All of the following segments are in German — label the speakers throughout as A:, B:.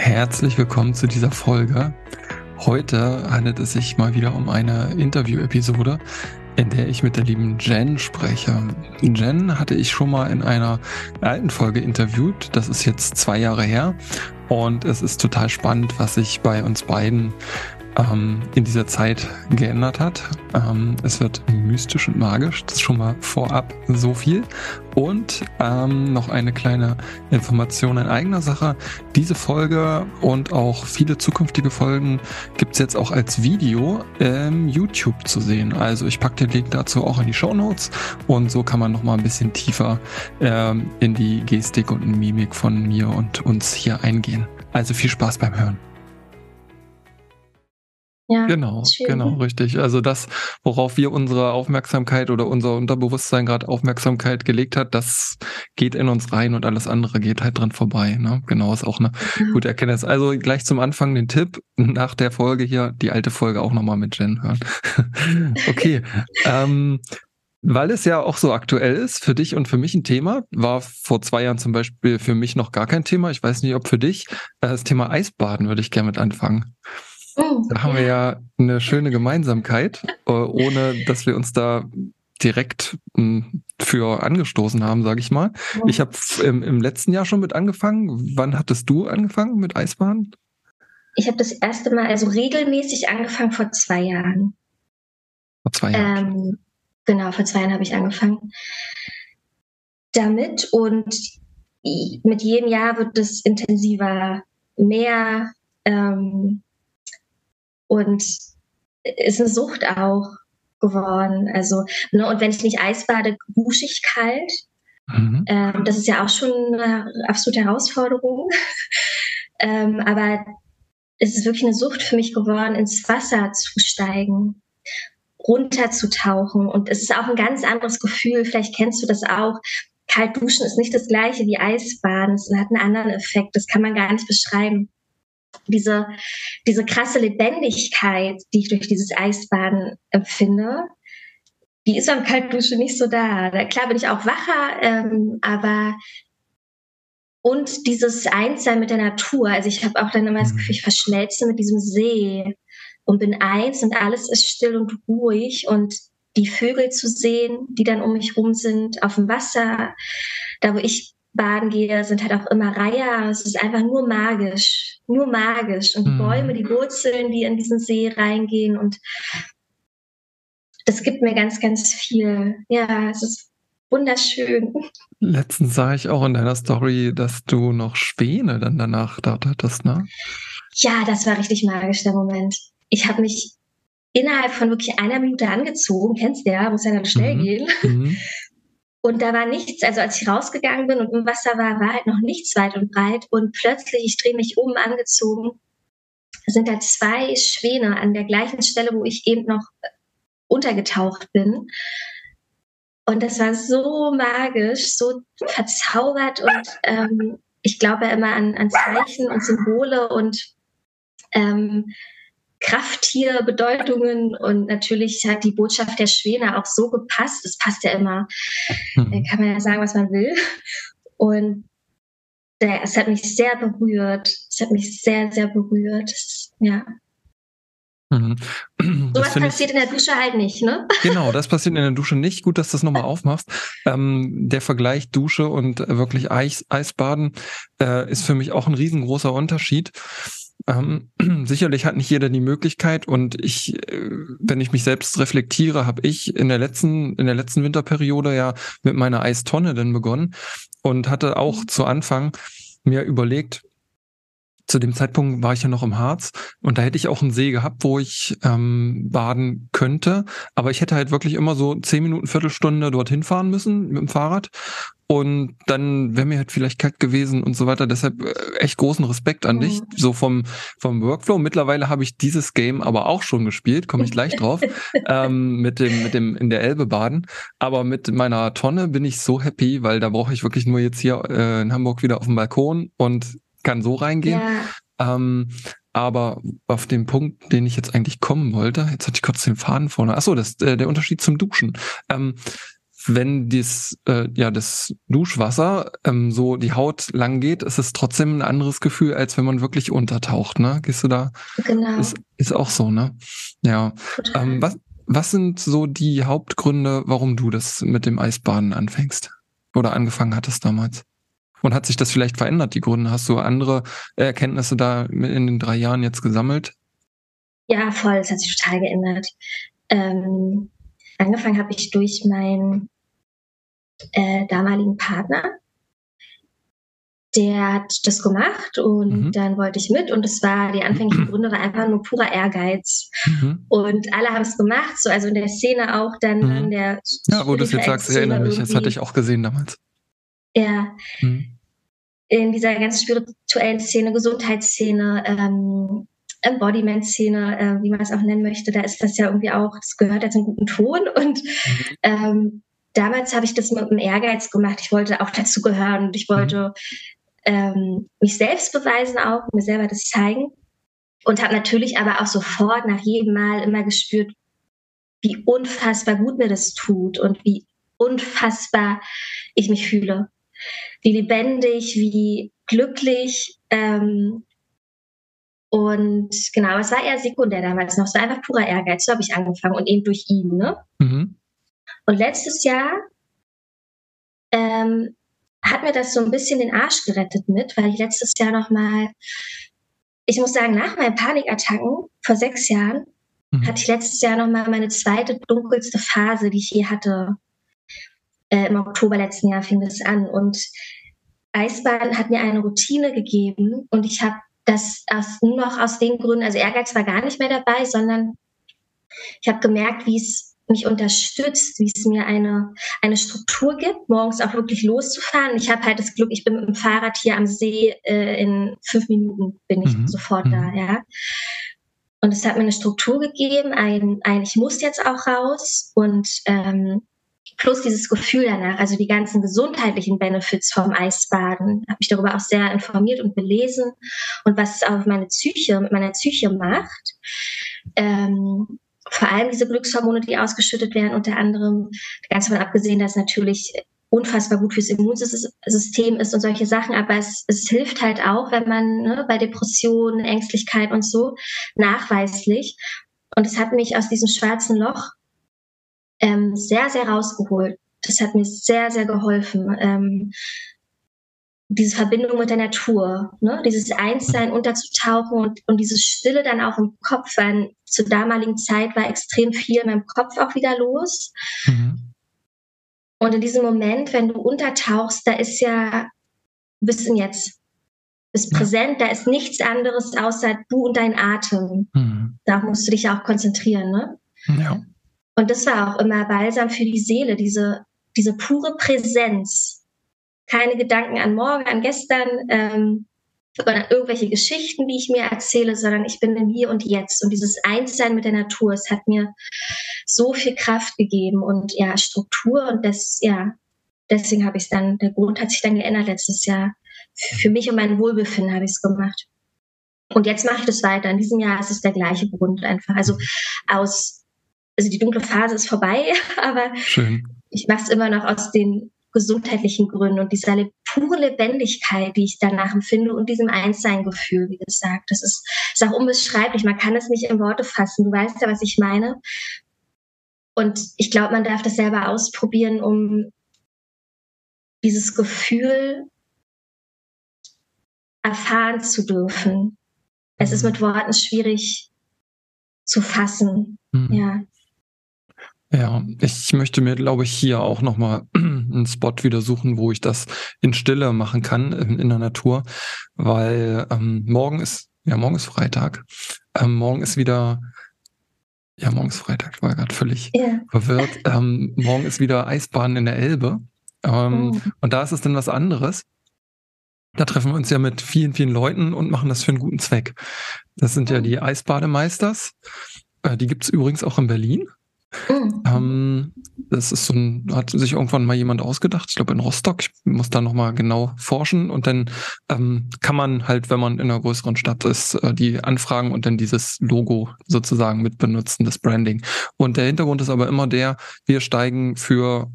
A: Herzlich willkommen zu dieser Folge. Heute handelt es sich mal wieder um eine Interview-Episode, in der ich mit der lieben Jen spreche. Jen hatte ich schon mal in einer alten Folge interviewt. Das ist jetzt zwei Jahre her. Und es ist total spannend, was sich bei uns beiden ähm, in dieser Zeit geändert hat. Ähm, es wird mystisch und magisch, das ist schon mal vorab so viel. Und ähm, noch eine kleine Information in eigener Sache. Diese Folge und auch viele zukünftige Folgen gibt's jetzt auch als Video im YouTube zu sehen. Also ich packe den Link dazu auch in die Show Notes und so kann man noch mal ein bisschen tiefer ähm, in die Gestik und Mimik von mir und uns hier eingehen. Also viel Spaß beim Hören. Ja, genau, genau, richtig. Also das, worauf wir unsere Aufmerksamkeit oder unser Unterbewusstsein gerade Aufmerksamkeit gelegt hat, das geht in uns rein und alles andere geht halt dran vorbei. Ne? Genau, ist auch eine mhm. gute Erkenntnis. Also gleich zum Anfang den Tipp, nach der Folge hier, die alte Folge auch nochmal mit Jen hören. okay. ähm, weil es ja auch so aktuell ist, für dich und für mich ein Thema, war vor zwei Jahren zum Beispiel für mich noch gar kein Thema. Ich weiß nicht, ob für dich. Äh, das Thema Eisbaden würde ich gerne mit anfangen. Oh, da haben wir ja eine schöne Gemeinsamkeit, äh, ohne dass wir uns da direkt hm, für angestoßen haben, sage ich mal. Ich habe im, im, letzten Jahr schon mit angefangen. Wann hattest du angefangen mit Eisbahn?
B: Ich habe das erste Mal, also regelmäßig angefangen vor zwei Jahren.
A: Vor zwei Jahren. Ähm,
B: genau, vor zwei Jahren habe ich angefangen damit und mit jedem Jahr wird es intensiver, mehr ähm, und ist eine Sucht auch geworden. Also, ne, und wenn ich nicht Eis bade, dusche ich kalt. Mhm. Ähm, das ist ja auch schon eine absolute Herausforderung. ähm, aber es ist wirklich eine Sucht für mich geworden, ins Wasser zu steigen, runterzutauchen. Und es ist auch ein ganz anderes Gefühl. Vielleicht kennst du das auch. Kalt duschen ist nicht das gleiche wie Eisbaden. Es hat einen anderen Effekt. Das kann man gar nicht beschreiben diese, diese krasse Lebendigkeit, die ich durch dieses Eisbaden empfinde, die ist beim Kaltdusche nicht so da. Klar bin ich auch wacher, ähm, aber und dieses Einssein mit der Natur. Also ich habe auch dann immer das mhm. Gefühl, ich verschmelze mit diesem See und bin eins und alles ist still und ruhig und die Vögel zu sehen, die dann um mich rum sind, auf dem Wasser, da wo ich baden gehe, sind halt auch immer Reiher. Es ist einfach nur magisch, nur magisch. Und die mhm. Bäume, die Wurzeln, die in diesen See reingehen und das gibt mir ganz, ganz viel. Ja, es ist wunderschön.
A: Letztens sah ich auch in deiner Story, dass du noch Späne dann danach dort hattest, ne?
B: Ja, das war richtig magisch, der Moment. Ich habe mich innerhalb von wirklich einer Minute angezogen, kennst du ja, muss ja dann schnell mhm. gehen. Mhm. Und da war nichts, also als ich rausgegangen bin und im Wasser war, war halt noch nichts weit und breit. Und plötzlich, ich drehe mich um, angezogen, sind da zwei Schwäne an der gleichen Stelle, wo ich eben noch untergetaucht bin. Und das war so magisch, so verzaubert und ähm, ich glaube immer an, an Zeichen und Symbole und ähm, Krafttierbedeutungen und natürlich hat die Botschaft der Schwäne auch so gepasst. Es passt ja immer, mhm. kann man ja sagen, was man will. Und es hat mich sehr berührt. Es hat mich sehr, sehr berührt. Ja. Mhm. So was passiert in der Dusche halt nicht, ne?
A: Genau, das passiert in der Dusche nicht. Gut, dass du das nochmal aufmachst. Ähm, der Vergleich Dusche und wirklich Eis, Eisbaden äh, ist für mich auch ein riesengroßer Unterschied. Ähm, sicherlich hat nicht jeder die Möglichkeit und ich, äh, wenn ich mich selbst reflektiere, habe ich in der letzten, in der letzten Winterperiode ja mit meiner Eistonne dann begonnen und hatte auch mhm. zu Anfang mir überlegt, zu dem Zeitpunkt war ich ja noch im Harz und da hätte ich auch einen See gehabt, wo ich ähm, baden könnte. Aber ich hätte halt wirklich immer so zehn Minuten, Viertelstunde dorthin fahren müssen mit dem Fahrrad. Und dann wäre mir halt vielleicht kalt gewesen und so weiter. Deshalb äh, echt großen Respekt an mhm. dich, so vom, vom Workflow. Mittlerweile habe ich dieses Game aber auch schon gespielt, komme ich gleich drauf, ähm, mit dem, mit dem in der Elbe baden. Aber mit meiner Tonne bin ich so happy, weil da brauche ich wirklich nur jetzt hier äh, in Hamburg wieder auf dem Balkon und kann so reingehen. Ja. Ähm, aber auf den Punkt, den ich jetzt eigentlich kommen wollte, jetzt hatte ich kurz den Faden vorne. Achso, das äh, der Unterschied zum Duschen. Ähm, wenn dies, äh, ja, das Duschwasser ähm, so die Haut lang geht, ist es trotzdem ein anderes Gefühl, als wenn man wirklich untertaucht, ne? Gehst du da?
B: Genau.
A: Ist, ist auch so, ne? Ja. Ähm, was, was sind so die Hauptgründe, warum du das mit dem Eisbaden anfängst? Oder angefangen hattest damals? Und hat sich das vielleicht verändert, die Gründe? Hast du andere Erkenntnisse da in den drei Jahren jetzt gesammelt?
B: Ja, voll. Es hat sich total geändert. Ähm, angefangen habe ich durch meinen äh, damaligen Partner. Der hat das gemacht und mhm. dann wollte ich mit und es war, die anfänglichen Gründe war einfach nur purer Ehrgeiz. Mhm. Und alle haben es gemacht, so also in der Szene auch dann
A: mhm.
B: in der
A: Ja, wo du es jetzt sagst, ich erinnere mich, das hatte ich auch gesehen damals.
B: Ja. Mhm. In dieser ganzen spirituellen Szene, Gesundheitsszene, ähm, Embodiment-Szene, äh, wie man es auch nennen möchte, da ist das ja irgendwie auch, das gehört ja zum guten Ton. Und mhm. ähm, damals habe ich das mit einem Ehrgeiz gemacht. Ich wollte auch dazu gehören und ich mhm. wollte ähm, mich selbst beweisen auch, mir selber das zeigen. Und habe natürlich aber auch sofort nach jedem Mal immer gespürt, wie unfassbar gut mir das tut und wie unfassbar ich mich fühle. Wie lebendig, wie glücklich. Ähm, und genau, es war eher sekundär damals noch. Es war einfach purer Ehrgeiz. So habe ich angefangen und eben durch ihn. Ne? Mhm. Und letztes Jahr ähm, hat mir das so ein bisschen den Arsch gerettet mit, weil ich letztes Jahr nochmal, ich muss sagen, nach meinen Panikattacken vor sechs Jahren, mhm. hatte ich letztes Jahr nochmal meine zweite dunkelste Phase, die ich je hatte. Äh, Im Oktober letzten Jahr fing das an. Und Eisbaden hat mir eine Routine gegeben und ich habe das aus, nur noch aus den Gründen, also Ehrgeiz war gar nicht mehr dabei, sondern ich habe gemerkt, wie es mich unterstützt, wie es mir eine, eine Struktur gibt, morgens auch wirklich loszufahren. Ich habe halt das Glück, ich bin mit dem Fahrrad hier am See, äh, in fünf Minuten bin ich mhm. sofort mhm. da, ja. Und es hat mir eine Struktur gegeben, ein, ein ich muss jetzt auch raus und ähm, plus dieses Gefühl danach, also die ganzen gesundheitlichen Benefits vom Eisbaden, habe ich darüber auch sehr informiert und belesen und was es auf meine Psyche, mit meiner Psyche macht. Ähm, vor allem diese Glückshormone, die ausgeschüttet werden, unter anderem, ganz davon abgesehen, dass natürlich unfassbar gut fürs Immunsystem ist und solche Sachen, aber es, es hilft halt auch, wenn man ne, bei Depressionen, Ängstlichkeit und so nachweislich. Und es hat mich aus diesem schwarzen Loch ähm, sehr, sehr rausgeholt. Das hat mir sehr, sehr geholfen. Ähm, diese Verbindung mit der Natur, ne? dieses Einssein unterzutauchen und, und diese Stille dann auch im Kopf, weil zur damaligen Zeit war extrem viel in meinem Kopf auch wieder los. Mhm. Und in diesem Moment, wenn du untertauchst, da ist ja, du bist in jetzt, bist ja. präsent, da ist nichts anderes außer du und dein Atem. Mhm. Da musst du dich auch konzentrieren, ne? Ja. Und das war auch immer balsam für die Seele, diese, diese pure Präsenz keine Gedanken an morgen, an gestern ähm, oder an irgendwelche Geschichten, die ich mir erzähle, sondern ich bin im Hier und Jetzt. Und dieses Einssein mit der Natur, es hat mir so viel Kraft gegeben und ja, Struktur und das, ja, deswegen habe ich es dann, der Grund hat sich dann geändert letztes Jahr. Für mich und mein Wohlbefinden habe ich es gemacht. Und jetzt mache ich das weiter. In diesem Jahr ist es der gleiche Grund einfach. Also aus, also die dunkle Phase ist vorbei, aber Schön. ich mache es immer noch aus den gesundheitlichen Gründen und dieser pure Lebendigkeit, die ich danach empfinde und diesem Einssein-Gefühl, wie gesagt, das ist, ist auch unbeschreiblich. Man kann es nicht in Worte fassen. Du weißt ja, was ich meine. Und ich glaube, man darf das selber ausprobieren, um dieses Gefühl erfahren zu dürfen. Es ist mhm. mit Worten schwierig zu fassen. Mhm. Ja.
A: Ja, ich möchte mir, glaube ich, hier auch nochmal einen Spot wieder suchen, wo ich das in Stille machen kann, in, in der Natur, weil ähm, morgen ist, ja, morgen ist Freitag. Ähm, morgen ist wieder, ja, morgen ist Freitag, ich war gerade völlig yeah. verwirrt. Ähm, morgen ist wieder Eisbahn in der Elbe. Ähm, oh. Und da ist es dann was anderes. Da treffen wir uns ja mit vielen, vielen Leuten und machen das für einen guten Zweck. Das sind ja die Eisbademeisters. Äh, die gibt's übrigens auch in Berlin. Mhm. Ähm, das ist so ein, hat sich irgendwann mal jemand ausgedacht, ich glaube in Rostock, ich muss da nochmal genau forschen und dann ähm, kann man halt, wenn man in einer größeren Stadt ist, äh, die anfragen und dann dieses Logo sozusagen mit benutzen, das Branding. Und der Hintergrund ist aber immer der, wir steigen für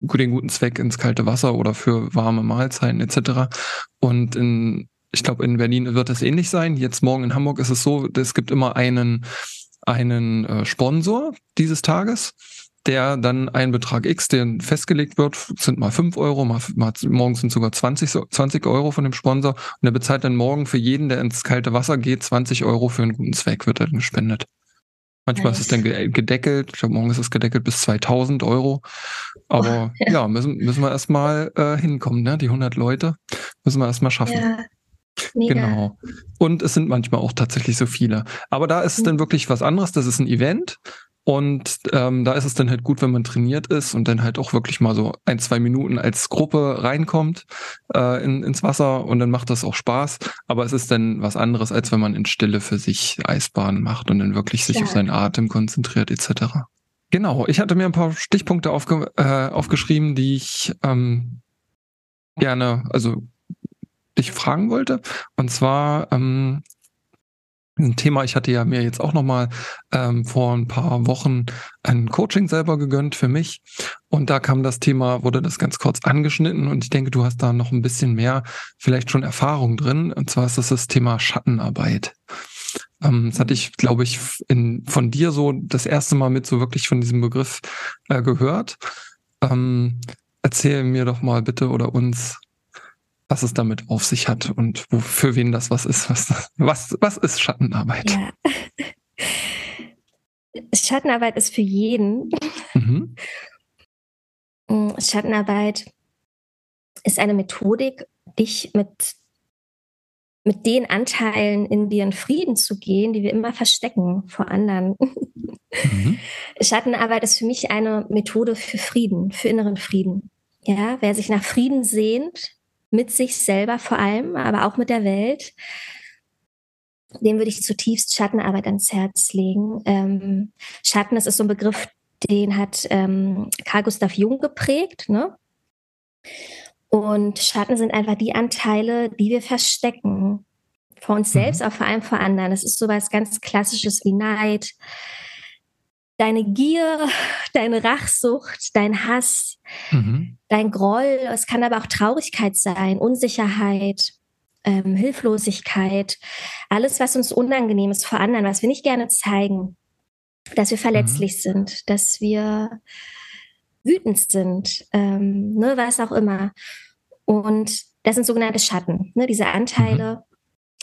A: den guten Zweck ins kalte Wasser oder für warme Mahlzeiten etc. Und in, ich glaube, in Berlin wird es ähnlich sein. Jetzt morgen in Hamburg ist es so, es gibt immer einen, einen äh, Sponsor dieses Tages der dann ein Betrag X, der festgelegt wird, sind mal fünf Euro, mal, mal morgen sind sogar 20, 20 Euro von dem Sponsor und der bezahlt dann morgen für jeden, der ins kalte Wasser geht, 20 Euro für einen guten Zweck, wird dann gespendet. Manchmal nice. ist es dann gedeckelt, ich glaube, morgen ist es gedeckelt bis 2000 Euro. Aber oh, ja. ja, müssen, müssen wir erstmal äh, hinkommen, ne? Die 100 Leute müssen wir erstmal schaffen. Ja. Mega. Genau. Und es sind manchmal auch tatsächlich so viele. Aber da ist es dann wirklich was anderes. Das ist ein Event. Und ähm, da ist es dann halt gut, wenn man trainiert ist und dann halt auch wirklich mal so ein, zwei Minuten als Gruppe reinkommt äh, in, ins Wasser und dann macht das auch Spaß. Aber es ist dann was anderes, als wenn man in Stille für sich Eisbahnen macht und dann wirklich sich ja. auf seinen Atem konzentriert etc. Genau, ich hatte mir ein paar Stichpunkte aufge äh, aufgeschrieben, die ich ähm, gerne, also dich fragen wollte. Und zwar ähm, ein Thema. Ich hatte ja mir jetzt auch noch mal ähm, vor ein paar Wochen ein Coaching selber gegönnt für mich und da kam das Thema, wurde das ganz kurz angeschnitten und ich denke, du hast da noch ein bisschen mehr vielleicht schon Erfahrung drin und zwar ist das das Thema Schattenarbeit. Ähm, das hatte ich, glaube ich, in, von dir so das erste Mal mit so wirklich von diesem Begriff äh, gehört. Ähm, erzähl mir doch mal bitte oder uns, was es damit auf sich hat und wo, für wen das was ist. Was, was, was ist Schattenarbeit? Ja.
B: Schattenarbeit ist für jeden. Mhm. Mm, Schattenarbeit ist eine Methodik, dich mit, mit den Anteilen in dir in Frieden zu gehen, die wir immer verstecken vor anderen. Mhm. Schattenarbeit ist für mich eine Methode für Frieden, für inneren Frieden. Ja, wer sich nach Frieden sehnt, mit sich selber vor allem, aber auch mit der Welt. Dem würde ich zutiefst Schattenarbeit ans Herz legen. Ähm, Schatten, das ist so ein Begriff, den hat ähm, Carl Gustav Jung geprägt. Ne? Und Schatten sind einfach die Anteile, die wir verstecken. Vor uns mhm. selbst, auch vor allem vor anderen. Das ist so was ganz Klassisches wie Neid, deine Gier, deine Rachsucht, dein Hass, mhm. dein Groll. Es kann aber auch Traurigkeit sein, Unsicherheit, ähm, Hilflosigkeit, alles, was uns unangenehm ist vor anderen, was wir nicht gerne zeigen, dass wir verletzlich mhm. sind, dass wir wütend sind, ähm, ne, was auch immer. Und das sind sogenannte Schatten, ne, diese Anteile, mhm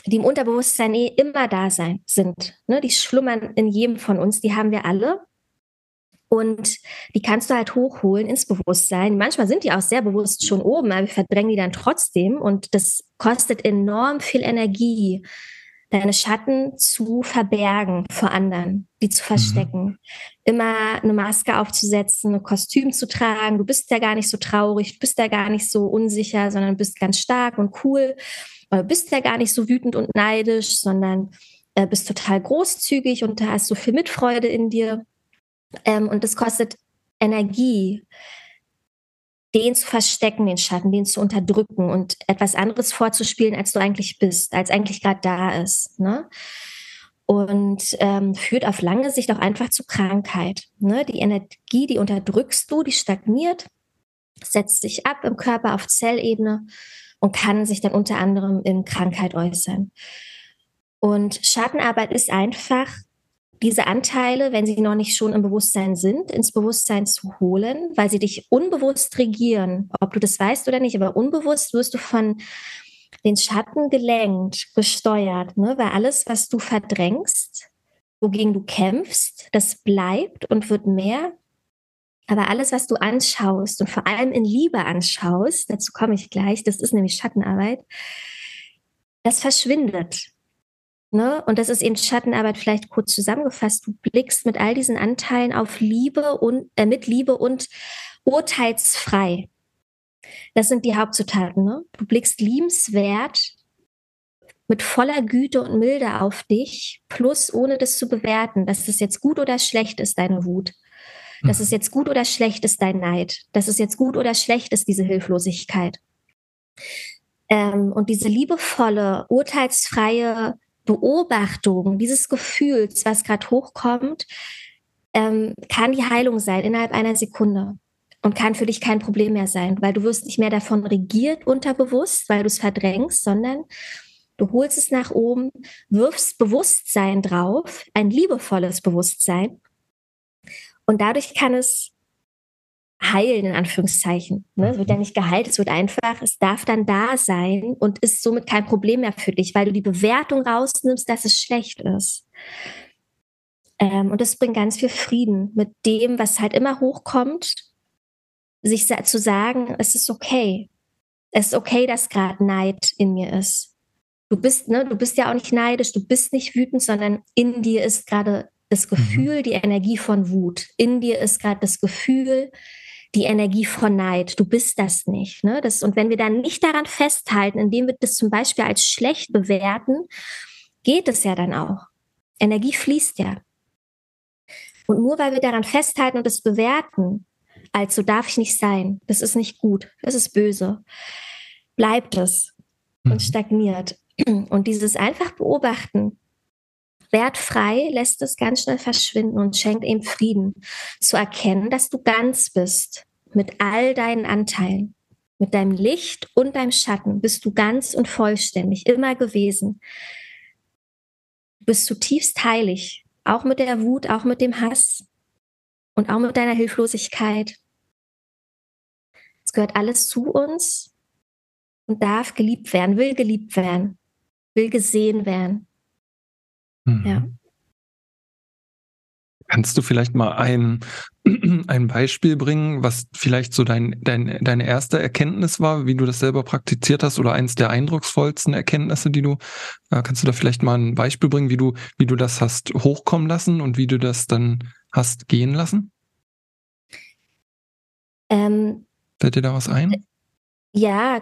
B: die im Unterbewusstsein eh immer da sein sind. Ne? Die schlummern in jedem von uns, die haben wir alle. Und die kannst du halt hochholen ins Bewusstsein. Manchmal sind die auch sehr bewusst schon oben, aber wir verdrängen die dann trotzdem. Und das kostet enorm viel Energie, deine Schatten zu verbergen vor anderen, die zu verstecken. Mhm. Immer eine Maske aufzusetzen, ein Kostüm zu tragen. Du bist ja gar nicht so traurig, du bist ja gar nicht so unsicher, sondern bist ganz stark und cool. Du bist ja gar nicht so wütend und neidisch, sondern äh, bist total großzügig und da hast so viel Mitfreude in dir. Ähm, und das kostet Energie, den zu verstecken, den Schatten, den zu unterdrücken und etwas anderes vorzuspielen, als du eigentlich bist, als eigentlich gerade da ist. Ne? Und ähm, führt auf lange Sicht auch einfach zu Krankheit. Ne? Die Energie, die unterdrückst du, die stagniert, setzt sich ab im Körper auf Zellebene und kann sich dann unter anderem in Krankheit äußern. Und Schattenarbeit ist einfach diese Anteile, wenn sie noch nicht schon im Bewusstsein sind, ins Bewusstsein zu holen, weil sie dich unbewusst regieren. Ob du das weißt oder nicht, aber unbewusst wirst du von den Schatten gelenkt, gesteuert, ne? weil alles, was du verdrängst, wogegen du kämpfst, das bleibt und wird mehr. Aber alles, was du anschaust und vor allem in Liebe anschaust, dazu komme ich gleich, das ist nämlich Schattenarbeit, das verschwindet. Ne? Und das ist eben Schattenarbeit vielleicht kurz zusammengefasst. Du blickst mit all diesen Anteilen auf Liebe und äh, mit Liebe und urteilsfrei. Das sind die Hauptzutaten. Ne? Du blickst liebenswert mit voller Güte und Milde auf dich, plus ohne das zu bewerten, dass das jetzt gut oder schlecht ist, deine Wut. Dass es mhm. jetzt gut oder schlecht ist, dein Neid. Dass es jetzt gut oder schlecht ist, diese Hilflosigkeit. Ähm, und diese liebevolle, urteilsfreie Beobachtung dieses Gefühls, was gerade hochkommt, ähm, kann die Heilung sein innerhalb einer Sekunde. und kann für dich kein Problem mehr sein, weil du wirst nicht mehr davon regiert unterbewusst, weil du es verdrängst, sondern du holst es nach oben, wirfst Bewusstsein drauf, ein liebevolles Bewusstsein und dadurch kann es heilen, in Anführungszeichen. Ne? Es wird ja nicht geheilt, es wird einfach, es darf dann da sein und ist somit kein Problem mehr für dich, weil du die Bewertung rausnimmst, dass es schlecht ist. Ähm, und das bringt ganz viel Frieden mit dem, was halt immer hochkommt, sich zu sagen, es ist okay. Es ist okay, dass gerade Neid in mir ist. Du bist, ne, du bist ja auch nicht neidisch, du bist nicht wütend, sondern in dir ist gerade das mhm. Gefühl, mhm. die Energie von Wut. In dir ist gerade das Gefühl, die Energie von Neid. Du bist das nicht. Ne? Das, und wenn wir dann nicht daran festhalten, indem wir das zum Beispiel als schlecht bewerten, geht es ja dann auch. Energie fließt ja. Und nur weil wir daran festhalten und es bewerten, als so darf ich nicht sein, das ist nicht gut, das ist böse, bleibt es und mhm. stagniert. Und dieses einfach beobachten, wertfrei lässt es ganz schnell verschwinden und schenkt ihm Frieden, zu erkennen, dass du ganz bist mit all deinen Anteilen. Mit deinem Licht und deinem Schatten bist du ganz und vollständig immer gewesen. Du bist zutiefst heilig, auch mit der Wut, auch mit dem Hass und auch mit deiner Hilflosigkeit. Es gehört alles zu uns und darf geliebt werden, will geliebt werden, will gesehen werden.
A: Mhm. Ja. Kannst du vielleicht mal ein, ein Beispiel bringen, was vielleicht so dein, dein, deine erste Erkenntnis war, wie du das selber praktiziert hast oder eins der eindrucksvollsten Erkenntnisse, die du, äh, kannst du da vielleicht mal ein Beispiel bringen, wie du, wie du das hast hochkommen lassen und wie du das dann hast gehen lassen? Ähm, Fällt dir da was ein?
B: Ja,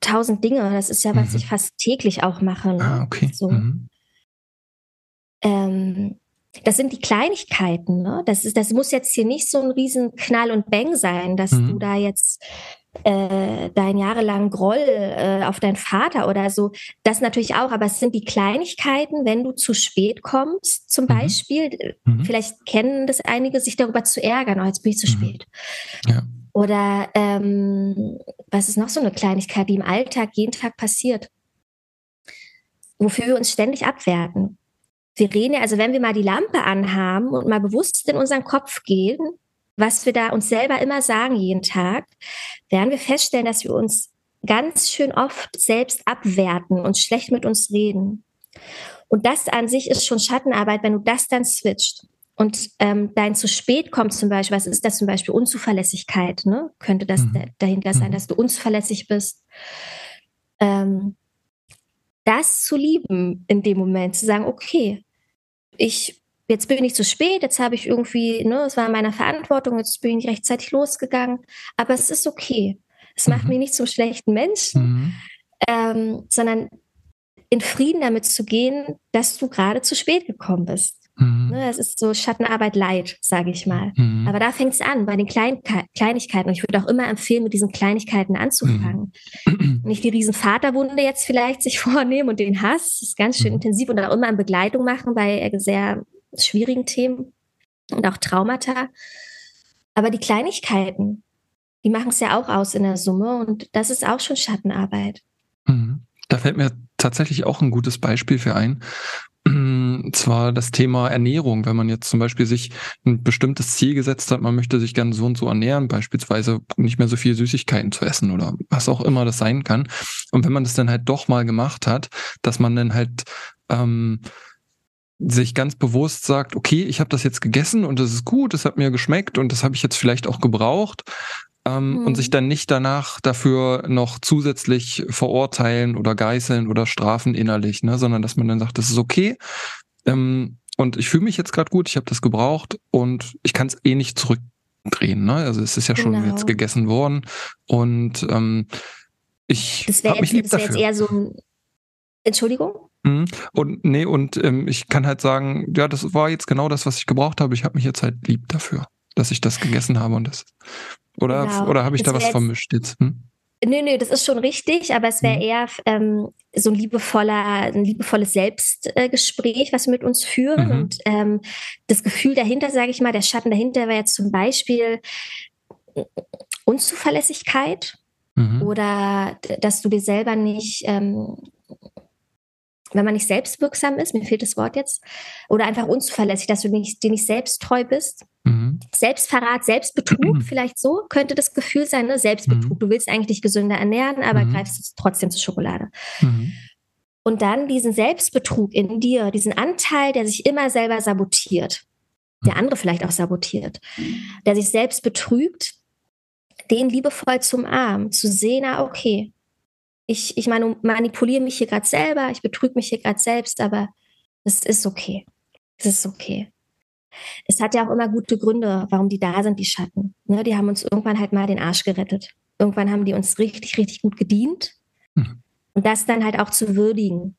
B: tausend Dinge. Das ist ja, was mhm. ich fast täglich auch mache. Ne?
A: Ah, okay. So. Mhm
B: ähm, das sind die Kleinigkeiten. Ne? Das, ist, das muss jetzt hier nicht so ein riesen Knall und Bang sein, dass mhm. du da jetzt äh, deinen jahrelangen Groll äh, auf deinen Vater oder so. Das natürlich auch, aber es sind die Kleinigkeiten, wenn du zu spät kommst, zum mhm. Beispiel. Mhm. Vielleicht kennen das einige, sich darüber zu ärgern, oh, jetzt bin ich zu mhm. spät. Ja. Oder ähm, was ist noch so eine Kleinigkeit, die im Alltag jeden Tag passiert? Wofür wir uns ständig abwerten. Verene, also wenn wir mal die Lampe anhaben und mal bewusst in unseren Kopf gehen, was wir da uns selber immer sagen jeden Tag, werden wir feststellen, dass wir uns ganz schön oft selbst abwerten und schlecht mit uns reden. Und das an sich ist schon Schattenarbeit, wenn du das dann switcht. Und ähm, dein zu spät kommt zum Beispiel, was ist das zum Beispiel? Unzuverlässigkeit, ne? Könnte das mhm. dahinter sein, mhm. dass du unzuverlässig bist. Ähm, das zu lieben in dem Moment, zu sagen, okay, ich, jetzt bin ich zu spät, jetzt habe ich irgendwie, ne, es war in meiner Verantwortung, jetzt bin ich rechtzeitig losgegangen, aber es ist okay. Es mhm. macht mich nicht zum schlechten Menschen, mhm. ähm, sondern in Frieden damit zu gehen, dass du gerade zu spät gekommen bist. Mhm. Ne, es ist so Schattenarbeit leid, sage ich mal. Mhm. Aber da fängt es an, bei den Klein Kleinigkeiten. Und ich würde auch immer empfehlen, mit diesen Kleinigkeiten anzufangen. Mhm. Nicht die riesen Vaterwunde jetzt vielleicht sich vornehmen und den Hass. Das ist ganz schön mhm. intensiv und auch immer in Begleitung machen bei sehr schwierigen Themen und auch Traumata. Aber die Kleinigkeiten, die machen es ja auch aus in der Summe und das ist auch schon Schattenarbeit.
A: Mhm. Da fällt mir tatsächlich auch ein gutes Beispiel für ein zwar das Thema Ernährung, wenn man jetzt zum Beispiel sich ein bestimmtes Ziel gesetzt hat, man möchte sich gerne so und so ernähren, beispielsweise nicht mehr so viel Süßigkeiten zu essen oder was auch immer das sein kann. Und wenn man das dann halt doch mal gemacht hat, dass man dann halt ähm, sich ganz bewusst sagt, okay, ich habe das jetzt gegessen und es ist gut, es hat mir geschmeckt und das habe ich jetzt vielleicht auch gebraucht, ähm, mhm. und sich mhm. dann nicht danach dafür noch zusätzlich verurteilen oder geißeln oder strafen innerlich, ne, sondern dass man dann sagt, das ist okay. Ähm, und ich fühle mich jetzt gerade gut, ich habe das gebraucht und ich kann es eh nicht zurückdrehen. Ne? Also es ist ja genau. schon jetzt gegessen worden und ähm, ich habe mich lieb das dafür. Jetzt eher so ein
B: Entschuldigung?
A: Mhm. Und nee, und ähm, ich kann halt sagen, ja, das war jetzt genau das, was ich gebraucht habe. Ich habe mich jetzt halt lieb dafür, dass ich das gegessen habe und das oder, genau. oder habe ich das da was vermischt jetzt? Hm?
B: Nö, nö, das ist schon richtig, aber es wäre mhm. eher ähm, so ein liebevoller, ein liebevolles Selbstgespräch, äh, was wir mit uns führen. Mhm. Und ähm, das Gefühl dahinter, sage ich mal, der Schatten dahinter wäre jetzt zum Beispiel, Unzuverlässigkeit mhm. oder dass du dir selber nicht, ähm, wenn man nicht selbstwirksam ist, mir fehlt das Wort jetzt, oder einfach unzuverlässig, dass du nicht, dir nicht selbst treu bist. Mhm. Selbstverrat, Selbstbetrug, mhm. vielleicht so könnte das Gefühl sein, ne? Selbstbetrug. Mhm. Du willst eigentlich dich gesünder ernähren, aber mhm. greifst trotzdem zur Schokolade. Mhm. Und dann diesen Selbstbetrug in dir, diesen Anteil, der sich immer selber sabotiert, der andere vielleicht auch sabotiert, der sich selbst betrügt, den liebevoll zum Arm, zu sehen, ah, okay, ich, ich manipuliere mich hier gerade selber, ich betrüge mich hier gerade selbst, aber es ist okay. Es ist okay. Es hat ja auch immer gute Gründe, warum die da sind, die Schatten. Ne, die haben uns irgendwann halt mal den Arsch gerettet. Irgendwann haben die uns richtig, richtig gut gedient. Mhm. Und das dann halt auch zu würdigen.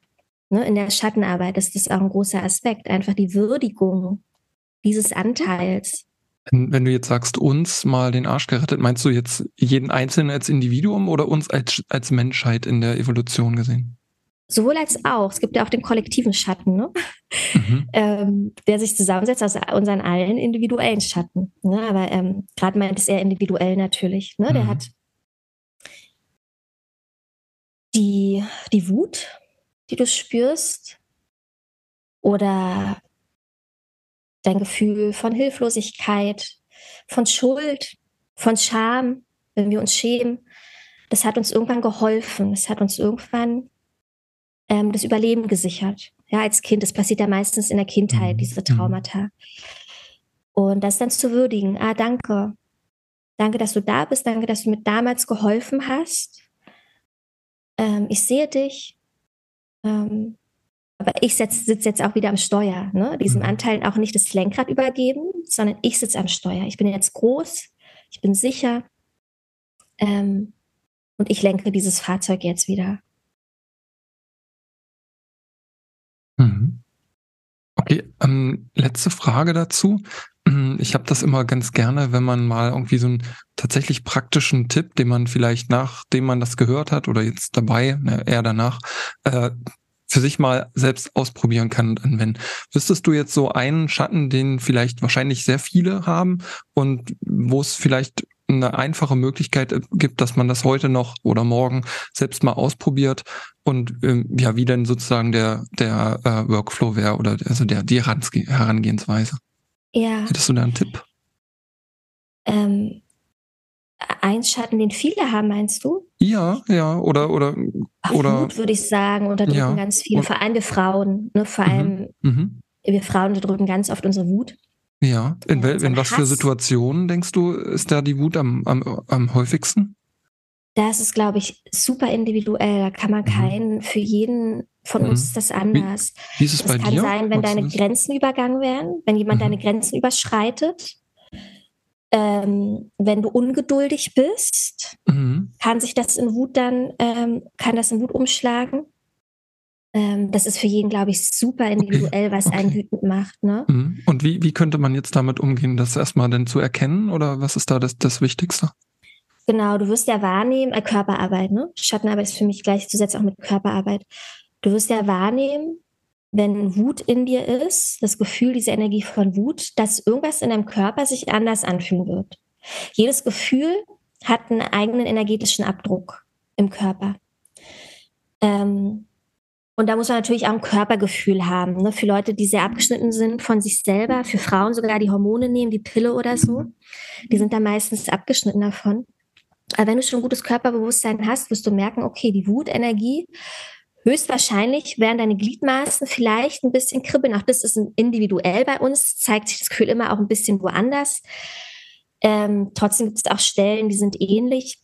B: Ne, in der Schattenarbeit ist das auch ein großer Aspekt. Einfach die Würdigung dieses Anteils.
A: Wenn du jetzt sagst, uns mal den Arsch gerettet, meinst du jetzt jeden Einzelnen als Individuum oder uns als, als Menschheit in der Evolution gesehen?
B: Sowohl als auch. Es gibt ja auch den kollektiven Schatten, ne? Mhm. ähm, der sich zusammensetzt aus unseren allen individuellen Schatten. Ne? Aber ähm, gerade meint es eher individuell natürlich. Ne? Mhm. Der hat die, die Wut, die du spürst, oder dein Gefühl von Hilflosigkeit, von Schuld, von Scham, wenn wir uns schämen. Das hat uns irgendwann geholfen. Das hat uns irgendwann ähm, das Überleben gesichert. Ja, als Kind. Das passiert ja meistens in der Kindheit, mhm. diese mhm. Traumata. Und das dann zu würdigen. Ah, danke. Danke, dass du da bist. Danke, dass du mir damals geholfen hast. Ähm, ich sehe dich. Ähm, aber ich sitze jetzt auch wieder am Steuer, ne? diesem mhm. Anteilen auch nicht das Lenkrad übergeben, sondern ich sitze am Steuer. Ich bin jetzt groß, ich bin sicher ähm, und ich lenke dieses Fahrzeug jetzt wieder.
A: Mhm. Okay, ähm, letzte Frage dazu. Ich habe das immer ganz gerne, wenn man mal irgendwie so einen tatsächlich praktischen Tipp, den man vielleicht nachdem man das gehört hat oder jetzt dabei, ne, eher danach, äh, für sich mal selbst ausprobieren kann und anwenden. Wüsstest du jetzt so einen Schatten, den vielleicht wahrscheinlich sehr viele haben und wo es vielleicht eine einfache Möglichkeit gibt, dass man das heute noch oder morgen selbst mal ausprobiert und ähm, ja, wie denn sozusagen der der äh, Workflow wäre oder also der die Herangehensweise.
B: Ja.
A: Hättest du da einen Tipp?
B: Ähm, ein Schatten, den viele haben, meinst du?
A: Ja, ja, oder oder
B: Ach,
A: oder
B: Wut würde ich sagen, unterdrücken ja. ganz viele, vor allem wir Frauen, ne? Vor mhm. allem mhm. wir Frauen unterdrücken ganz oft unsere Wut.
A: Ja, in, wel, in was Hass. für Situationen denkst du, ist da die Wut am, am, am häufigsten?
B: Das ist, glaube ich, super individuell. Da kann man mhm. keinen, für jeden von mhm. uns ist das anders.
A: Wie, wie ist es
B: das
A: bei
B: kann
A: dir?
B: sein, wenn deine Grenzen übergangen werden, wenn jemand mhm. deine Grenzen überschreitet. Ähm, wenn du ungeduldig bist, mhm. kann sich das in Wut dann, ähm, kann das in Wut umschlagen. Ähm, das ist für jeden, glaube ich, super individuell, okay. was okay. einen wütend macht. Ne?
A: Mhm. Und wie, wie könnte man jetzt damit umgehen, das erstmal denn zu erkennen oder was ist da das, das Wichtigste?
B: Genau, du wirst ja wahrnehmen, äh, Körperarbeit, ne? Schattenarbeit ist für mich gleichzusetzen auch mit Körperarbeit. Du wirst ja wahrnehmen, wenn Wut in dir ist, das Gefühl, diese Energie von Wut, dass irgendwas in deinem Körper sich anders anfühlen wird. Jedes Gefühl hat einen eigenen energetischen Abdruck im Körper. Ähm, und da muss man natürlich auch ein Körpergefühl haben. Ne? Für Leute, die sehr abgeschnitten sind von sich selber, für Frauen sogar die Hormone nehmen, die Pille oder so, die sind da meistens abgeschnitten davon. Aber wenn du schon ein gutes Körperbewusstsein hast, wirst du merken, okay, die Wutenergie Höchstwahrscheinlich werden deine Gliedmaßen vielleicht ein bisschen kribbeln. Auch das ist individuell bei uns, zeigt sich das Gefühl immer auch ein bisschen woanders. Ähm, trotzdem gibt es auch Stellen, die sind ähnlich.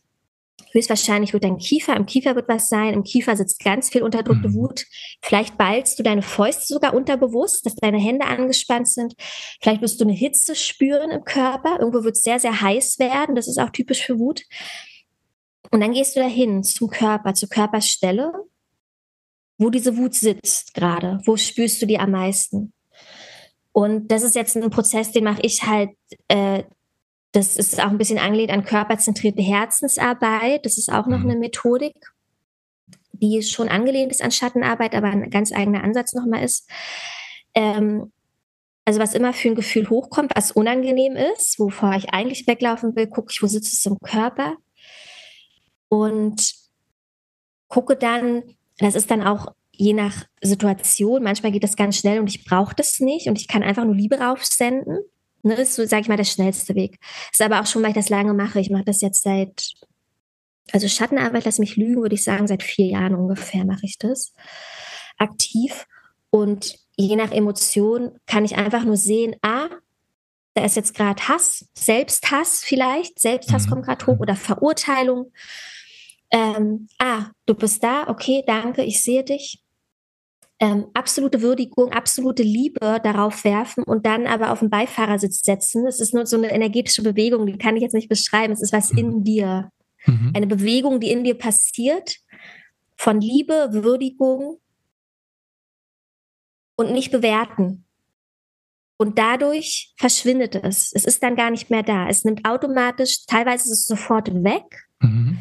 B: Höchstwahrscheinlich wird dein Kiefer, im Kiefer wird was sein, im Kiefer sitzt ganz viel unterdrückte mhm. Wut. Vielleicht ballst du deine Fäuste sogar unterbewusst, dass deine Hände angespannt sind. Vielleicht wirst du eine Hitze spüren im Körper. Irgendwo wird es sehr, sehr heiß werden. Das ist auch typisch für Wut. Und dann gehst du dahin zum Körper, zur Körperstelle wo diese Wut sitzt gerade, wo spürst du die am meisten? Und das ist jetzt ein Prozess, den mache ich halt, äh, das ist auch ein bisschen angelehnt an körperzentrierte Herzensarbeit. Das ist auch noch mhm. eine Methodik, die schon angelehnt ist an Schattenarbeit, aber ein ganz eigener Ansatz nochmal ist. Ähm, also was immer für ein Gefühl hochkommt, was unangenehm ist, wovor ich eigentlich weglaufen will, gucke ich, wo sitzt es im Körper und gucke dann, das ist dann auch je nach Situation, manchmal geht das ganz schnell und ich brauche das nicht und ich kann einfach nur Liebe raufsenden. Ne, ist so, sage ich mal, der schnellste Weg. Ist aber auch schon, weil ich das lange mache. Ich mache das jetzt seit, also Schattenarbeit, lass mich lügen, würde ich sagen, seit vier Jahren ungefähr mache ich das aktiv. Und je nach Emotion kann ich einfach nur sehen, ah, da ist jetzt gerade Hass, Selbsthass vielleicht, Selbsthass mhm. kommt gerade hoch oder Verurteilung. Ähm, ah, du bist da, okay, danke, ich sehe dich. Ähm, absolute Würdigung, absolute Liebe darauf werfen und dann aber auf den Beifahrersitz setzen. Es ist nur so eine energetische Bewegung, die kann ich jetzt nicht beschreiben. Es ist was mhm. in dir. Mhm. Eine Bewegung, die in dir passiert, von Liebe, Würdigung, und nicht bewerten. Und dadurch verschwindet es. Es ist dann gar nicht mehr da. Es nimmt automatisch, teilweise ist es sofort weg. Mhm.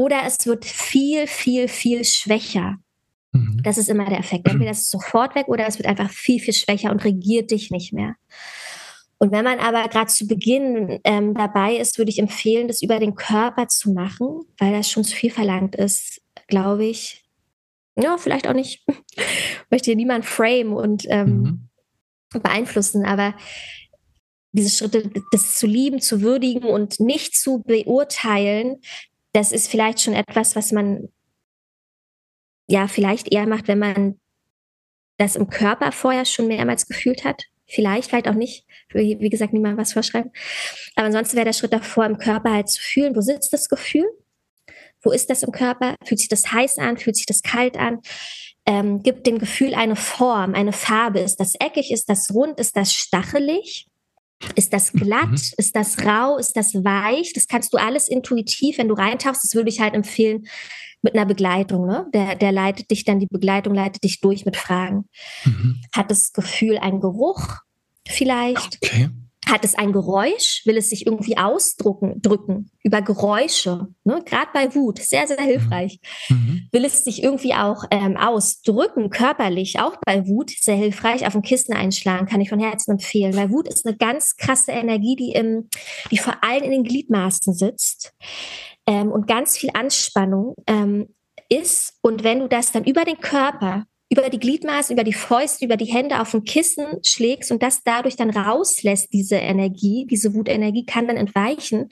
B: Oder es wird viel, viel, viel schwächer. Mhm. Das ist immer der Effekt. Entweder ist es sofort weg oder es wird einfach viel, viel schwächer und regiert dich nicht mehr. Und wenn man aber gerade zu Beginn ähm, dabei ist, würde ich empfehlen, das über den Körper zu machen, weil das schon zu viel verlangt ist, glaube ich ja, vielleicht auch nicht, möchte hier niemand frame und ähm, mhm. beeinflussen, aber diese Schritte, das zu lieben, zu würdigen und nicht zu beurteilen, das ist vielleicht schon etwas, was man ja vielleicht eher macht, wenn man das im Körper vorher schon mehrmals gefühlt hat. Vielleicht, vielleicht auch nicht. Wie gesagt, niemand was vorschreiben. Aber ansonsten wäre der Schritt davor, im Körper halt zu fühlen, wo sitzt das Gefühl? Wo ist das im Körper? Fühlt sich das heiß an? Fühlt sich das kalt an? Ähm, gibt dem Gefühl eine Form, eine Farbe. Ist das eckig? Ist das rund? Ist das stachelig? Ist das glatt? Mhm. Ist das rau? Ist das weich? Das kannst du alles intuitiv, wenn du reintauchst. Das würde ich halt empfehlen mit einer Begleitung. Ne? Der, der leitet dich dann, die Begleitung leitet dich durch mit Fragen. Mhm. Hat das Gefühl einen Geruch vielleicht? Okay. Hat es ein Geräusch? Will es sich irgendwie ausdrücken drücken über Geräusche? Ne? Gerade bei Wut, sehr, sehr hilfreich. Mhm. Will es sich irgendwie auch ähm, ausdrücken, körperlich, auch bei Wut, sehr hilfreich. Auf ein Kissen einschlagen, kann ich von Herzen empfehlen, weil Wut ist eine ganz krasse Energie, die, im, die vor allem in den Gliedmaßen sitzt ähm, und ganz viel Anspannung ähm, ist. Und wenn du das dann über den Körper über die Gliedmaßen, über die Fäuste, über die Hände auf ein Kissen schlägst und das dadurch dann rauslässt, diese Energie, diese Wutenergie kann dann entweichen,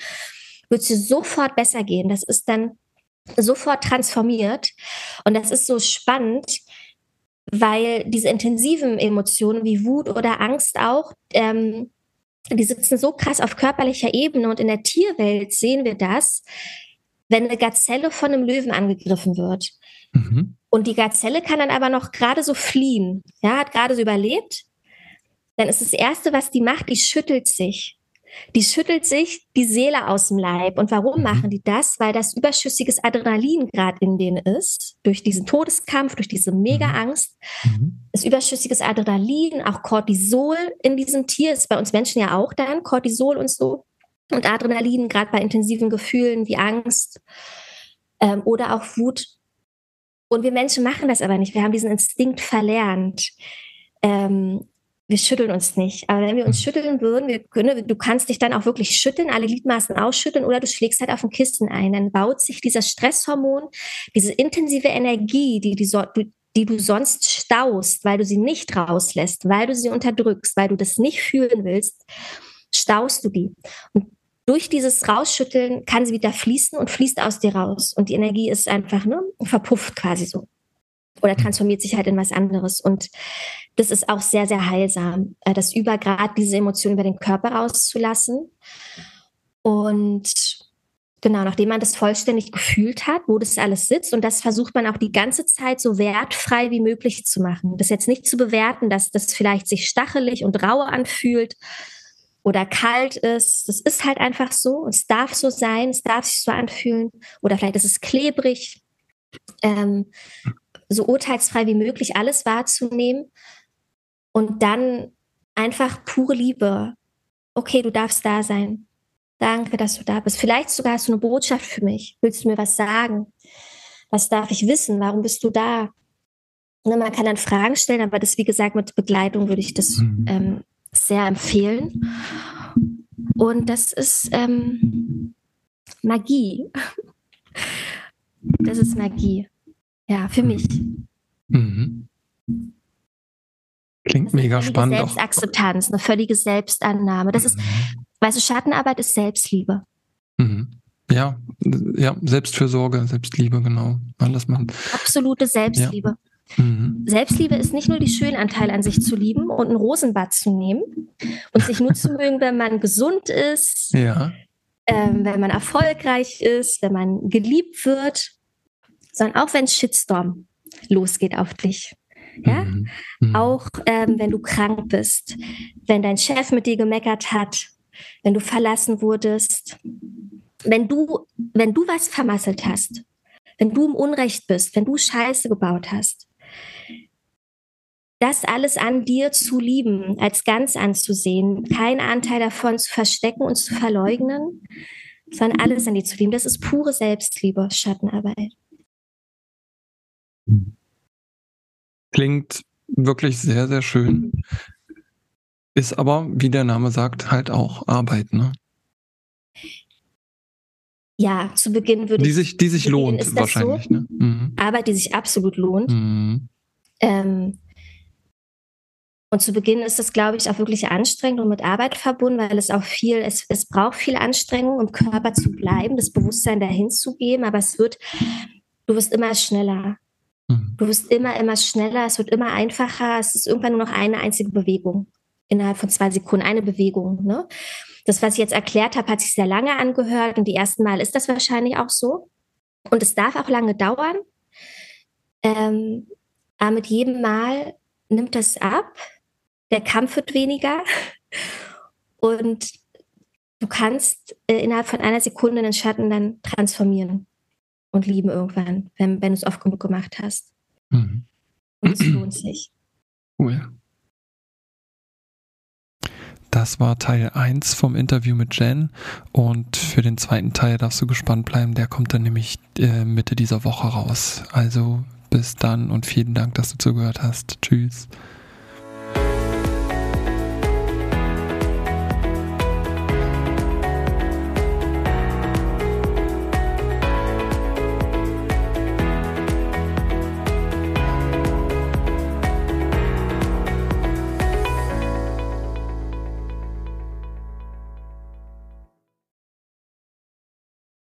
B: wird dir sofort besser gehen. Das ist dann sofort transformiert. Und das ist so spannend, weil diese intensiven Emotionen wie Wut oder Angst auch, ähm, die sitzen so krass auf körperlicher Ebene und in der Tierwelt sehen wir das, wenn eine Gazelle von einem Löwen angegriffen wird. Mhm. Und die Gazelle kann dann aber noch gerade so fliehen. Ja, hat gerade so überlebt. Dann ist das Erste, was die macht, die schüttelt sich. Die schüttelt sich die Seele aus dem Leib. Und warum mhm. machen die das? Weil das überschüssiges Adrenalin gerade in denen ist. Durch diesen Todeskampf, durch diese Mega-Angst. Mhm. Das überschüssiges Adrenalin, auch Cortisol in diesem Tier, ist bei uns Menschen ja auch dann, Cortisol und so. Und Adrenalin, gerade bei intensiven Gefühlen wie Angst ähm, oder auch Wut, und wir Menschen machen das aber nicht. Wir haben diesen Instinkt verlernt. Ähm, wir schütteln uns nicht. Aber wenn wir uns hm. schütteln würden, wir können, du kannst dich dann auch wirklich schütteln, alle Gliedmaßen ausschütteln oder du schlägst halt auf ein Kissen ein. Dann baut sich dieser Stresshormon, diese intensive Energie, die, die, die du sonst staust, weil du sie nicht rauslässt, weil du sie unterdrückst, weil du das nicht fühlen willst, staust du die. Und durch dieses Rausschütteln kann sie wieder fließen und fließt aus dir raus. Und die Energie ist einfach ne, verpufft quasi so. Oder mhm. transformiert sich halt in was anderes. Und das ist auch sehr, sehr heilsam, äh, das Übergrad, diese Emotionen über den Körper rauszulassen. Und genau, nachdem man das vollständig gefühlt hat, wo das alles sitzt, und das versucht man auch die ganze Zeit so wertfrei wie möglich zu machen. Das jetzt nicht zu bewerten, dass das vielleicht sich stachelig und rau anfühlt, oder kalt ist. Das ist halt einfach so. Es darf so sein, es darf sich so anfühlen. Oder vielleicht ist es klebrig. Ähm, so urteilsfrei wie möglich alles wahrzunehmen. Und dann einfach pure Liebe. Okay, du darfst da sein. Danke, dass du da bist. Vielleicht sogar hast du eine Botschaft für mich. Willst du mir was sagen? Was darf ich wissen? Warum bist du da? Ne, man kann dann Fragen stellen, aber das, wie gesagt, mit Begleitung würde ich das mhm. ähm, sehr empfehlen. Und das ist ähm, Magie. Das ist Magie. Ja, für mich. Mhm.
A: Klingt mega spannend.
B: Selbstakzeptanz, eine völlige Selbstannahme. Das ist, mhm. weißt du, Schattenarbeit ist Selbstliebe.
A: Mhm. Ja, ja, Selbstfürsorge, Selbstliebe, genau. Alles machen.
B: Absolute Selbstliebe. Mhm. Selbstliebe ist nicht nur die Schönanteile an sich zu lieben und ein Rosenbad zu nehmen und sich nur zu mögen, wenn man gesund ist,
A: ja.
B: ähm, wenn man erfolgreich ist, wenn man geliebt wird, sondern auch wenn Shitstorm losgeht auf dich. Ja? Mhm. Mhm. Auch ähm, wenn du krank bist, wenn dein Chef mit dir gemeckert hat, wenn du verlassen wurdest, wenn du, wenn du was vermasselt hast, wenn du im Unrecht bist, wenn du Scheiße gebaut hast, das alles an dir zu lieben, als ganz anzusehen, keinen Anteil davon zu verstecken und zu verleugnen, sondern alles an dir zu lieben, das ist pure Selbstliebe, Schattenarbeit.
A: Klingt wirklich sehr, sehr schön. Ist aber, wie der Name sagt, halt auch Arbeit, ne?
B: Ja, zu Beginn würde
A: die sich, Die sich lohnt, wahrscheinlich. So. Ne?
B: Mhm. Arbeit, die sich absolut lohnt. Mhm. Ähm, und zu Beginn ist das, glaube ich, auch wirklich anstrengend und mit Arbeit verbunden, weil es auch viel, es, es braucht viel Anstrengung, im Körper zu bleiben, das Bewusstsein dahin zu geben, aber es wird, du wirst immer schneller. Mhm. Du wirst immer, immer schneller, es wird immer einfacher, es ist irgendwann nur noch eine einzige Bewegung innerhalb von zwei Sekunden, eine Bewegung. Ne? Das, was ich jetzt erklärt habe, hat sich sehr lange angehört und die ersten Mal ist das wahrscheinlich auch so. Und es darf auch lange dauern. Ähm, aber mit jedem Mal nimmt das ab. Der Kampf wird weniger. Und du kannst äh, innerhalb von einer Sekunde den Schatten dann transformieren und lieben irgendwann, wenn, wenn du es oft genug gemacht hast. Mhm. Und es lohnt sich.
A: Cool. Das war Teil 1 vom Interview mit Jen und für den zweiten Teil darfst du gespannt bleiben. Der kommt dann nämlich äh, Mitte dieser Woche raus. Also bis dann und vielen Dank, dass du zugehört hast. Tschüss.